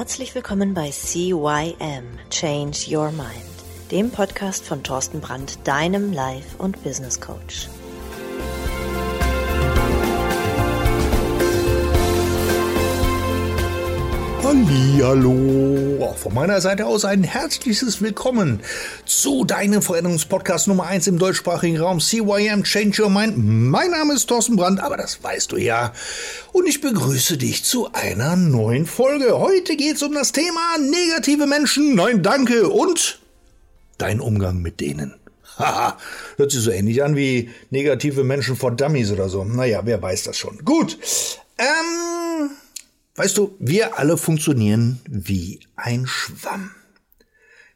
Herzlich willkommen bei CYM Change Your Mind, dem Podcast von Thorsten Brandt, deinem Life- und Business Coach. Hallo, auch von meiner Seite aus ein herzliches Willkommen zu deinem Veränderungspodcast Nummer 1 im deutschsprachigen Raum CYM Change Your Mind. Mein Name ist Thorsten Brandt, aber das weißt du ja. Und ich begrüße dich zu einer neuen Folge. Heute geht es um das Thema negative Menschen. Nein, danke und dein Umgang mit denen. Haha, hört sich so ähnlich an wie negative Menschen vor Dummies oder so. Naja, wer weiß das schon. Gut. Ähm, Weißt du, wir alle funktionieren wie ein Schwamm.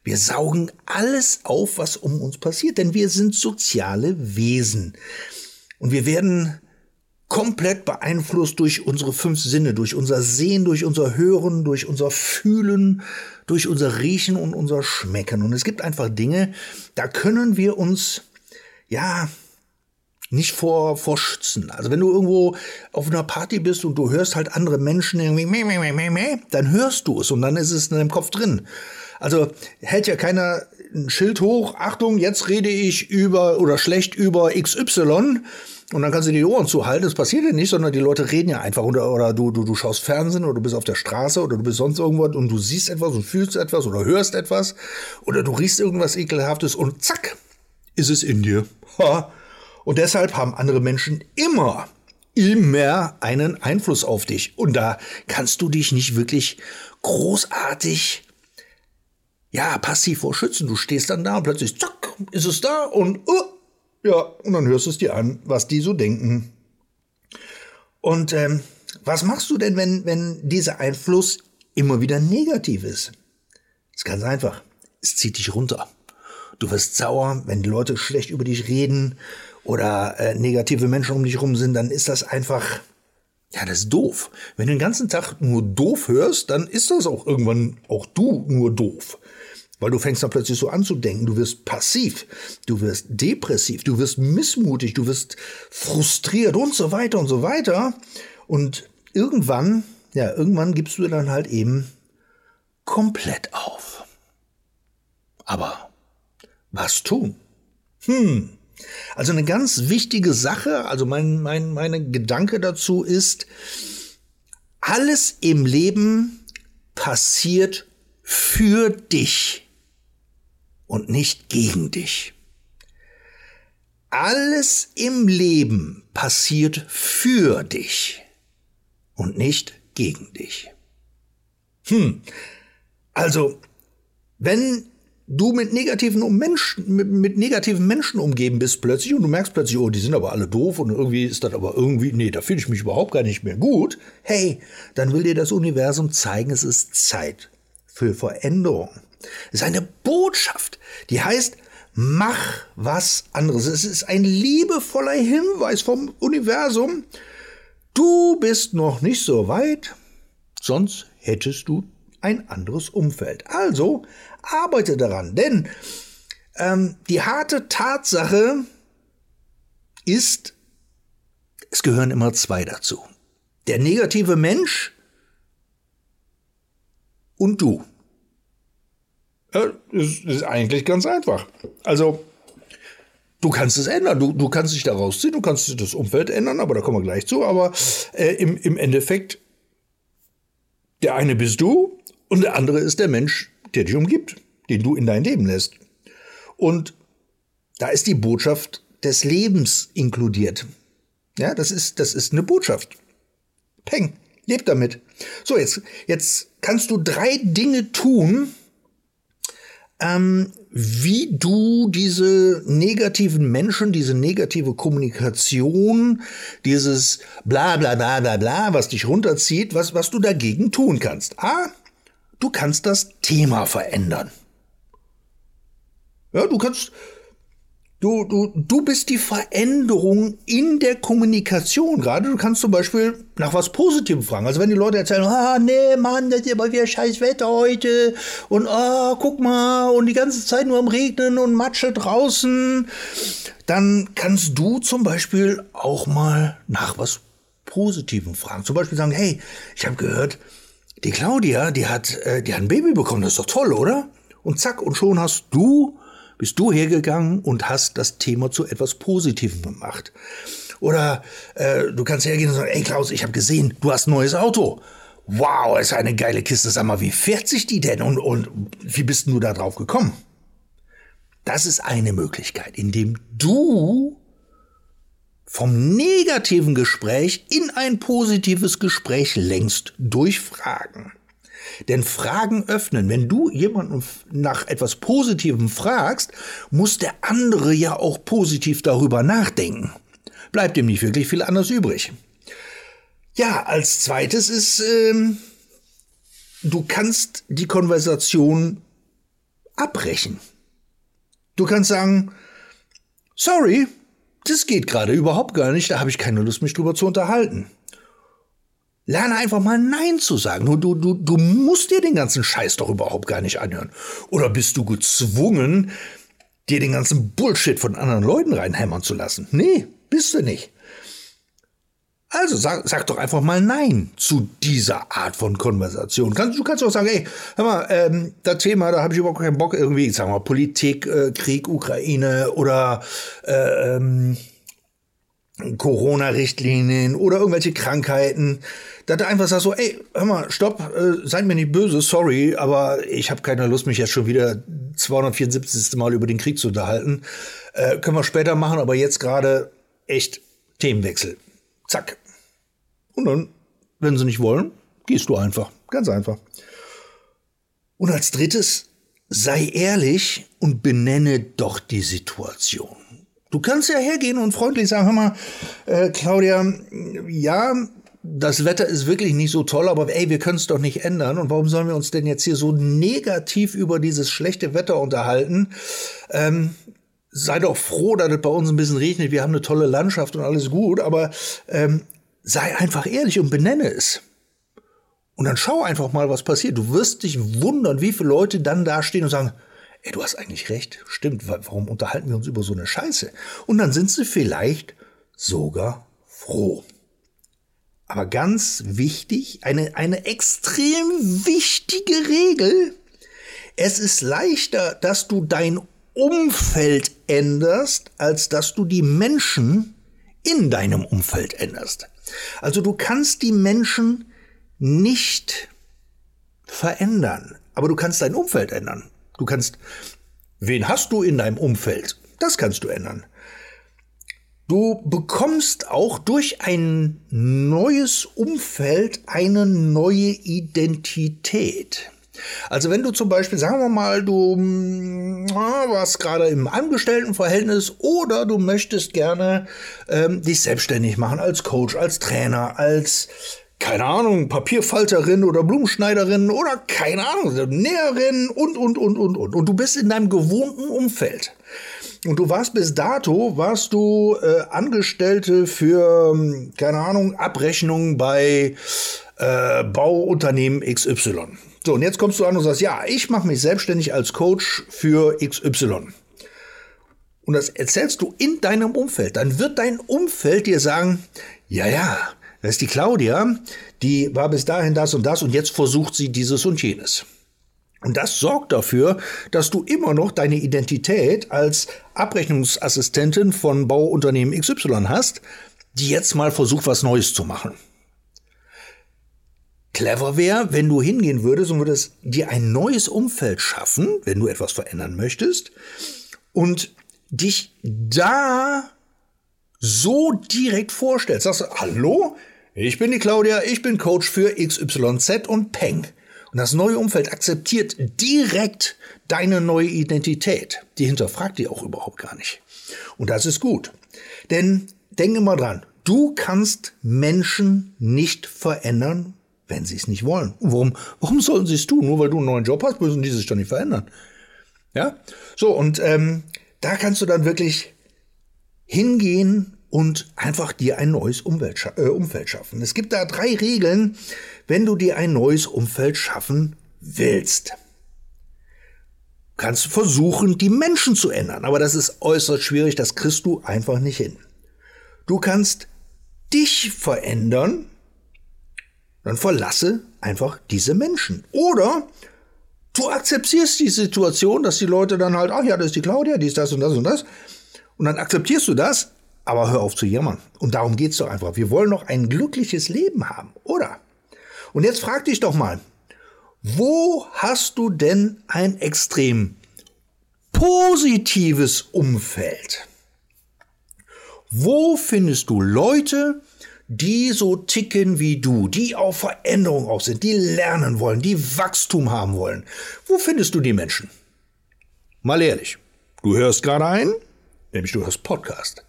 Wir saugen alles auf, was um uns passiert, denn wir sind soziale Wesen. Und wir werden komplett beeinflusst durch unsere fünf Sinne, durch unser Sehen, durch unser Hören, durch unser Fühlen, durch unser Riechen und unser Schmecken. Und es gibt einfach Dinge, da können wir uns, ja, nicht vor, vor schützen. Also wenn du irgendwo auf einer Party bist und du hörst halt andere Menschen irgendwie, meh, meh, meh, meh, dann hörst du es und dann ist es in deinem Kopf drin. Also hält ja keiner ein Schild hoch, Achtung, jetzt rede ich über oder schlecht über XY und dann kannst du die Ohren zuhalten. Das passiert ja nicht, sondern die Leute reden ja einfach oder, oder du, du, du schaust Fernsehen oder du bist auf der Straße oder du bist sonst irgendwo und du siehst etwas und fühlst etwas oder hörst etwas oder du riechst irgendwas ekelhaftes und zack, ist es in dir. Ha. Und deshalb haben andere Menschen immer, immer einen Einfluss auf dich. Und da kannst du dich nicht wirklich großartig, ja, passiv vor schützen. Du stehst dann da und plötzlich, zack, ist es da und, uh, ja, und dann hörst du es dir an, was die so denken. Und ähm, was machst du denn, wenn, wenn dieser Einfluss immer wieder negativ ist? Ist ganz einfach. Es zieht dich runter. Du wirst sauer, wenn die Leute schlecht über dich reden oder äh, negative Menschen um dich rum sind, dann ist das einfach, ja, das ist doof. Wenn du den ganzen Tag nur doof hörst, dann ist das auch irgendwann auch du nur doof. Weil du fängst dann plötzlich so an zu denken, du wirst passiv, du wirst depressiv, du wirst missmutig, du wirst frustriert und so weiter und so weiter. Und irgendwann, ja, irgendwann gibst du dann halt eben komplett auf. Aber was tun? Hm, also eine ganz wichtige Sache, also mein, mein, meine Gedanke dazu ist, alles im Leben passiert für dich und nicht gegen dich. Alles im Leben passiert für dich und nicht gegen dich. Hm, also wenn du mit negativen Menschen, mit, mit, negativen Menschen umgeben bist plötzlich und du merkst plötzlich, oh, die sind aber alle doof und irgendwie ist das aber irgendwie, nee, da fühle ich mich überhaupt gar nicht mehr gut. Hey, dann will dir das Universum zeigen, es ist Zeit für Veränderung. Es ist eine Botschaft, die heißt, mach was anderes. Es ist ein liebevoller Hinweis vom Universum. Du bist noch nicht so weit, sonst hättest du ein anderes Umfeld. Also arbeite daran, denn ähm, die harte Tatsache ist, es gehören immer zwei dazu. Der negative Mensch und du. Das ist eigentlich ganz einfach. Also, du kannst es ändern, du, du kannst dich da rausziehen, du kannst das Umfeld ändern, aber da kommen wir gleich zu. Aber äh, im, im Endeffekt, der eine bist du und der andere ist der Mensch, der dich umgibt, den du in dein Leben lässt. Und da ist die Botschaft des Lebens inkludiert. Ja, das ist, das ist eine Botschaft. Peng, leb damit. So, jetzt, jetzt kannst du drei Dinge tun, ähm, wie du diese negativen Menschen, diese negative Kommunikation, dieses bla bla bla bla bla, was dich runterzieht, was, was du dagegen tun kannst. A, du kannst das Thema verändern. Ja, du kannst, du, du, du bist die Veränderung in der Kommunikation. Gerade du kannst zum Beispiel nach was Positivem fragen. Also wenn die Leute erzählen, ah, nee, Mann, das ist aber wieder scheiß Wetter heute und ah, guck mal und die ganze Zeit nur am Regnen und Matsche draußen, dann kannst du zum Beispiel auch mal nach was Positivem fragen. Zum Beispiel sagen, hey, ich habe gehört, die Claudia, die hat, äh, die hat ein Baby bekommen, das ist doch toll, oder? Und zack, und schon hast du, bist du hergegangen und hast das Thema zu etwas Positivem gemacht. Oder äh, du kannst hergehen und sagen, ey Klaus, ich habe gesehen, du hast ein neues Auto. Wow, ist eine geile Kiste. Sag mal, wie fährt sich die denn? Und, und wie bist du da drauf gekommen? Das ist eine Möglichkeit, indem du vom negativen Gespräch in ein positives Gespräch lenkst durch Fragen. Denn Fragen öffnen. Wenn du jemanden nach etwas Positivem fragst, muss der andere ja auch positiv darüber nachdenken. Bleibt ihm nicht wirklich viel anders übrig. Ja, als zweites ist, ähm, du kannst die Konversation abbrechen. Du kannst sagen, sorry, das geht gerade überhaupt gar nicht, da habe ich keine Lust, mich drüber zu unterhalten. Lerne einfach mal Nein zu sagen. Du, du, du musst dir den ganzen Scheiß doch überhaupt gar nicht anhören. Oder bist du gezwungen, dir den ganzen Bullshit von anderen Leuten reinhämmern zu lassen? Nee, bist du nicht. Also sag, sag doch einfach mal Nein zu dieser Art von Konversation. Kannst, du kannst auch sagen, ey, hör mal, ähm, das Thema, da habe ich überhaupt keinen Bock irgendwie, sagen wir mal, Politik, äh, Krieg, Ukraine oder äh, ähm, Corona-Richtlinien oder irgendwelche Krankheiten, dass du einfach sagst so, ey, hör mal, stopp, äh, seid mir nicht böse, sorry, aber ich habe keine Lust, mich jetzt schon wieder 274. Mal über den Krieg zu unterhalten. Äh, können wir später machen, aber jetzt gerade echt Themenwechsel. Zack. Und dann, wenn sie nicht wollen, gehst du einfach. Ganz einfach. Und als drittes, sei ehrlich und benenne doch die Situation. Du kannst ja hergehen und freundlich sagen, hör mal, äh, Claudia, ja, das Wetter ist wirklich nicht so toll, aber ey, wir können es doch nicht ändern. Und warum sollen wir uns denn jetzt hier so negativ über dieses schlechte Wetter unterhalten? Ähm, sei doch froh, dass es bei uns ein bisschen regnet. Wir haben eine tolle Landschaft und alles gut, aber ähm, sei einfach ehrlich und benenne es. Und dann schau einfach mal, was passiert. Du wirst dich wundern, wie viele Leute dann da stehen und sagen, ey, du hast eigentlich recht, stimmt, warum unterhalten wir uns über so eine Scheiße? Und dann sind sie vielleicht sogar froh. Aber ganz wichtig, eine, eine extrem wichtige Regel, es ist leichter, dass du dein Umfeld änderst, als dass du die Menschen in deinem Umfeld änderst. Also du kannst die Menschen nicht verändern, aber du kannst dein Umfeld ändern. Du kannst, wen hast du in deinem Umfeld? Das kannst du ändern. Du bekommst auch durch ein neues Umfeld eine neue Identität. Also wenn du zum Beispiel, sagen wir mal, du hm, warst gerade im Angestelltenverhältnis oder du möchtest gerne ähm, dich selbstständig machen als Coach, als Trainer, als keine Ahnung, Papierfalterin oder Blumenschneiderin oder keine Ahnung, Näherin und, und, und, und, und. Und du bist in deinem gewohnten Umfeld. Und du warst bis dato, warst du äh, Angestellte für, hm, keine Ahnung, Abrechnungen bei äh, Bauunternehmen XY. So, und jetzt kommst du an und sagst, ja, ich mache mich selbstständig als Coach für XY. Und das erzählst du in deinem Umfeld. Dann wird dein Umfeld dir sagen, ja, ja, das ist die Claudia, die war bis dahin das und das und jetzt versucht sie dieses und jenes. Und das sorgt dafür, dass du immer noch deine Identität als Abrechnungsassistentin von Bauunternehmen XY hast, die jetzt mal versucht, was Neues zu machen. Clever wäre, wenn du hingehen würdest und würdest dir ein neues Umfeld schaffen, wenn du etwas verändern möchtest, und dich da so direkt vorstellst. Sagst du, hallo, ich bin die Claudia, ich bin Coach für XYZ und Peng. Und das neue Umfeld akzeptiert direkt deine neue Identität. Die hinterfragt die auch überhaupt gar nicht. Und das ist gut. Denn denke mal dran, du kannst Menschen nicht verändern, wenn sie es nicht wollen. warum, warum sollen sie es tun? Nur weil du einen neuen Job hast, müssen die sich doch nicht verändern. Ja? So, und ähm, da kannst du dann wirklich hingehen und einfach dir ein neues Umwelt, äh, Umfeld schaffen. Es gibt da drei Regeln, wenn du dir ein neues Umfeld schaffen willst. Du kannst versuchen, die Menschen zu ändern, aber das ist äußerst schwierig, das kriegst du einfach nicht hin. Du kannst dich verändern, Dann verlasse einfach diese Menschen. Oder du akzeptierst die Situation, dass die Leute dann halt, ach ja, das ist die Claudia, die ist das und das und das. Und dann akzeptierst du das, aber hör auf zu jammern. Und darum geht's doch einfach. Wir wollen doch ein glückliches Leben haben, oder? Und jetzt frag dich doch mal, wo hast du denn ein extrem positives Umfeld? Wo findest du Leute, die so ticken wie du, die auf Veränderung auch sind, die lernen wollen, die Wachstum haben wollen? Wo findest du die Menschen? Mal ehrlich, du hörst gerade ein, nämlich du hörst Podcast.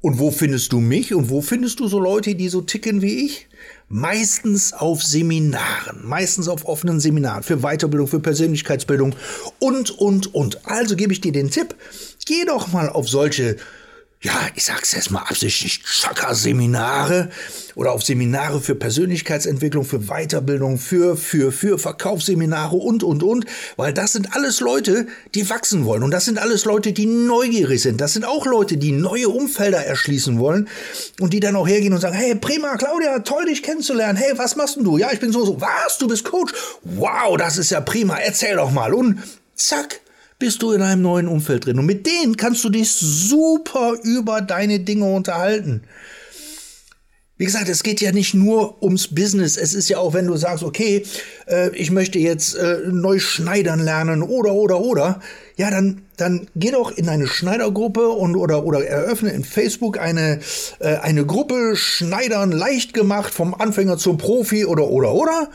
Und wo findest du mich und wo findest du so Leute, die so ticken wie ich? Meistens auf Seminaren, meistens auf offenen Seminaren für Weiterbildung, für Persönlichkeitsbildung und, und, und. Also gebe ich dir den Tipp, geh doch mal auf solche ja, ich sag's jetzt mal absichtlich, Chakra-Seminare oder auf Seminare für Persönlichkeitsentwicklung, für Weiterbildung, für, für, für Verkaufsseminare und, und, und, weil das sind alles Leute, die wachsen wollen und das sind alles Leute, die neugierig sind. Das sind auch Leute, die neue Umfelder erschließen wollen und die dann auch hergehen und sagen, hey, prima, Claudia, toll, dich kennenzulernen. Hey, was machst denn du? Ja, ich bin so, so. Was? Du bist Coach? Wow, das ist ja prima. Erzähl doch mal. Und zack, bist du in einem neuen Umfeld drin. Und mit denen kannst du dich super über deine Dinge unterhalten. Wie gesagt, es geht ja nicht nur ums Business. Es ist ja auch, wenn du sagst, okay, äh, ich möchte jetzt äh, neu schneidern lernen oder, oder, oder. Ja, dann, dann geh doch in eine Schneidergruppe und, oder, oder eröffne in Facebook eine, äh, eine Gruppe Schneidern leicht gemacht vom Anfänger zum Profi oder, oder, oder.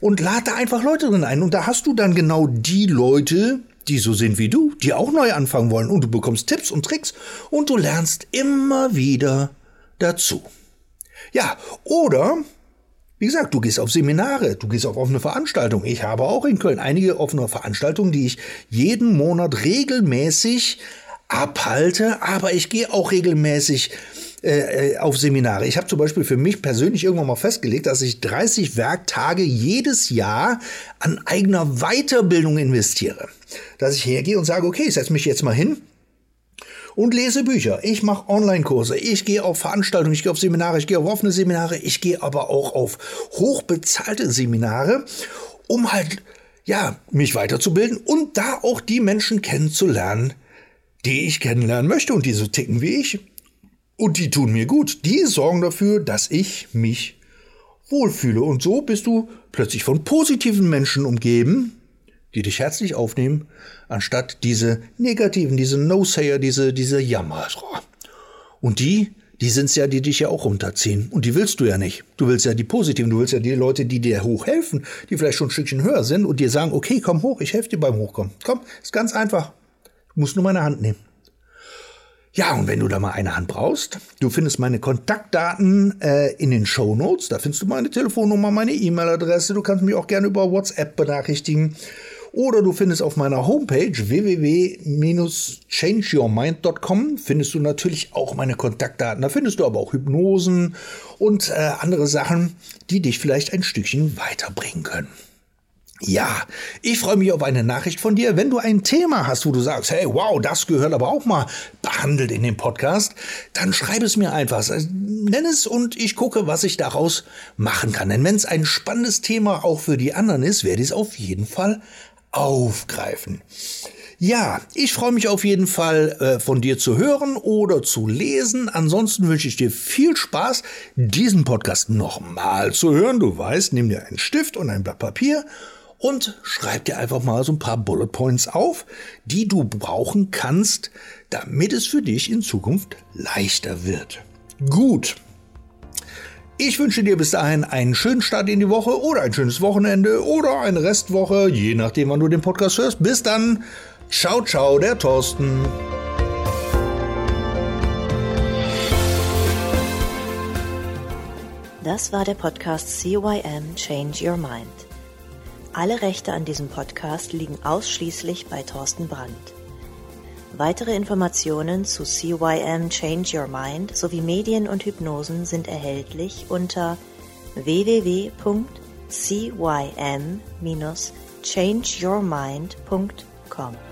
Und lade einfach Leute drin ein. Und da hast du dann genau die Leute, die so sind wie du, die auch neu anfangen wollen und du bekommst Tipps und Tricks und du lernst immer wieder dazu. Ja, oder wie gesagt, du gehst auf Seminare, du gehst auf offene Veranstaltungen. Ich habe auch in Köln einige offene Veranstaltungen, die ich jeden Monat regelmäßig abhalte, aber ich gehe auch regelmäßig äh, äh, auf Seminare. Ich habe zum Beispiel für mich persönlich irgendwann mal festgelegt, dass ich 30 Werktage jedes Jahr an eigener Weiterbildung investiere. Dass ich hergehe und sage, okay, ich setze mich jetzt mal hin und lese Bücher. Ich mache Online-Kurse, ich gehe auf Veranstaltungen, ich gehe auf Seminare, ich gehe auf offene Seminare, ich gehe aber auch auf hochbezahlte Seminare, um halt ja, mich weiterzubilden und da auch die Menschen kennenzulernen, die ich kennenlernen möchte und die so ticken wie ich. Und die tun mir gut. Die sorgen dafür, dass ich mich wohlfühle. Und so bist du plötzlich von positiven Menschen umgeben, die dich herzlich aufnehmen, anstatt diese negativen, diese No-Sayer, diese, diese Jammer. Und die, die sind's ja, die dich ja auch runterziehen. Und die willst du ja nicht. Du willst ja die positiven, du willst ja die Leute, die dir hochhelfen, die vielleicht schon ein Stückchen höher sind und dir sagen, okay, komm hoch, ich helfe dir beim Hochkommen. Komm, ist ganz einfach. Du musst nur meine Hand nehmen. Ja, und wenn du da mal eine Hand brauchst, du findest meine Kontaktdaten äh, in den Show Notes. Da findest du meine Telefonnummer, meine E-Mail-Adresse. Du kannst mich auch gerne über WhatsApp benachrichtigen. Oder du findest auf meiner Homepage www-changeyourmind.com findest du natürlich auch meine Kontaktdaten. Da findest du aber auch Hypnosen und äh, andere Sachen, die dich vielleicht ein Stückchen weiterbringen können. Ja, ich freue mich auf eine Nachricht von dir. Wenn du ein Thema hast, wo du sagst, hey, wow, das gehört aber auch mal behandelt in dem Podcast, dann schreib es mir einfach. Nenn es und ich gucke, was ich daraus machen kann. Denn wenn es ein spannendes Thema auch für die anderen ist, werde ich es auf jeden Fall aufgreifen. Ja, ich freue mich auf jeden Fall äh, von dir zu hören oder zu lesen. Ansonsten wünsche ich dir viel Spaß, diesen Podcast nochmal zu hören. Du weißt, nimm dir einen Stift und ein Blatt Papier und schreib dir einfach mal so ein paar Bullet Points auf, die du brauchen kannst, damit es für dich in Zukunft leichter wird. Gut. Ich wünsche dir bis dahin einen schönen Start in die Woche oder ein schönes Wochenende oder eine Restwoche, je nachdem, wann du den Podcast hörst. Bis dann. Ciao, ciao, der Thorsten. Das war der Podcast CYM Change Your Mind. Alle Rechte an diesem Podcast liegen ausschließlich bei Thorsten Brandt. Weitere Informationen zu CYM Change Your Mind sowie Medien und Hypnosen sind erhältlich unter www.cym-changeyourmind.com.